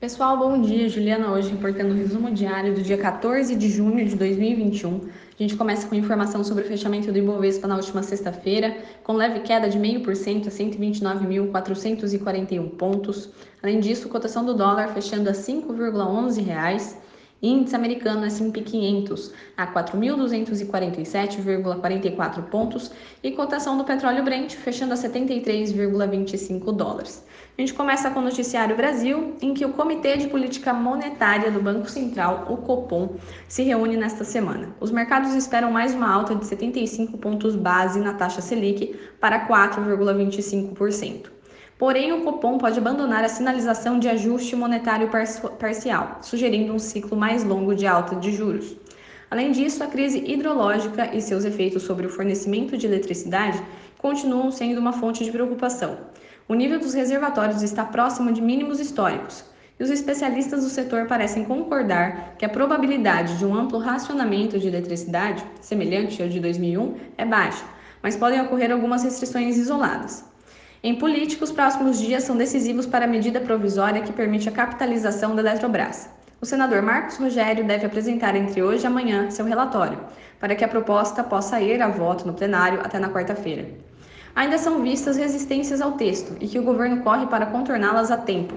Pessoal, bom dia. Juliana hoje reportando o resumo diário do dia 14 de junho de 2021. A gente começa com informação sobre o fechamento do Ibovespa na última sexta-feira, com leve queda de 0,5% a 129.441 pontos. Além disso, cotação do dólar fechando a R$ 5,11. Índice americano S&P 500 a 4.247,44 pontos e cotação do petróleo Brent fechando a 73,25 dólares. A gente começa com o Noticiário Brasil, em que o Comitê de Política Monetária do Banco Central, o Copom, se reúne nesta semana. Os mercados esperam mais uma alta de 75 pontos base na taxa Selic para 4,25%. Porém, o Copom pode abandonar a sinalização de ajuste monetário parcial, sugerindo um ciclo mais longo de alta de juros. Além disso, a crise hidrológica e seus efeitos sobre o fornecimento de eletricidade continuam sendo uma fonte de preocupação. O nível dos reservatórios está próximo de mínimos históricos, e os especialistas do setor parecem concordar que a probabilidade de um amplo racionamento de eletricidade, semelhante ao de 2001, é baixa, mas podem ocorrer algumas restrições isoladas. Em política, os próximos dias são decisivos para a medida provisória que permite a capitalização da Eletrobras. O senador Marcos Rogério deve apresentar entre hoje e amanhã seu relatório, para que a proposta possa ir a voto no plenário até na quarta-feira. Ainda são vistas resistências ao texto e que o governo corre para contorná-las a tempo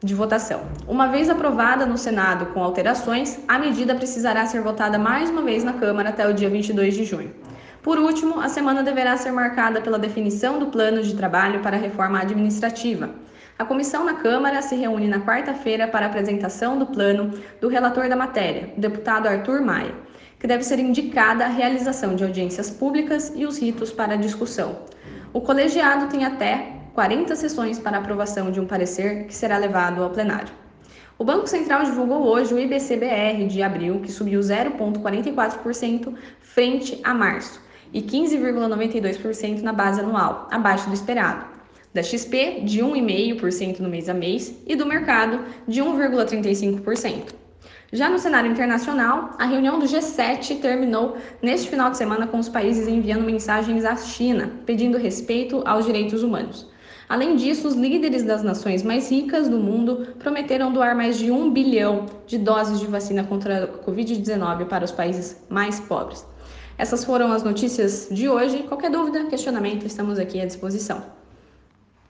de votação. Uma vez aprovada no Senado com alterações, a medida precisará ser votada mais uma vez na Câmara até o dia 22 de junho. Por último, a semana deverá ser marcada pela definição do plano de trabalho para a reforma administrativa. A comissão na Câmara se reúne na quarta-feira para apresentação do plano do relator da matéria, o deputado Arthur Maia, que deve ser indicada a realização de audiências públicas e os ritos para a discussão. O colegiado tem até 40 sessões para aprovação de um parecer que será levado ao plenário. O Banco Central divulgou hoje o IBCBR de abril, que subiu 0,44% frente a março e 15,92% na base anual, abaixo do esperado. Da XP, de 1,5% no mês a mês, e do mercado, de 1,35%. Já no cenário internacional, a reunião do G7 terminou neste final de semana com os países enviando mensagens à China, pedindo respeito aos direitos humanos. Além disso, os líderes das nações mais ricas do mundo prometeram doar mais de um bilhão de doses de vacina contra a Covid-19 para os países mais pobres. Essas foram as notícias de hoje. Qualquer dúvida, questionamento, estamos aqui à disposição.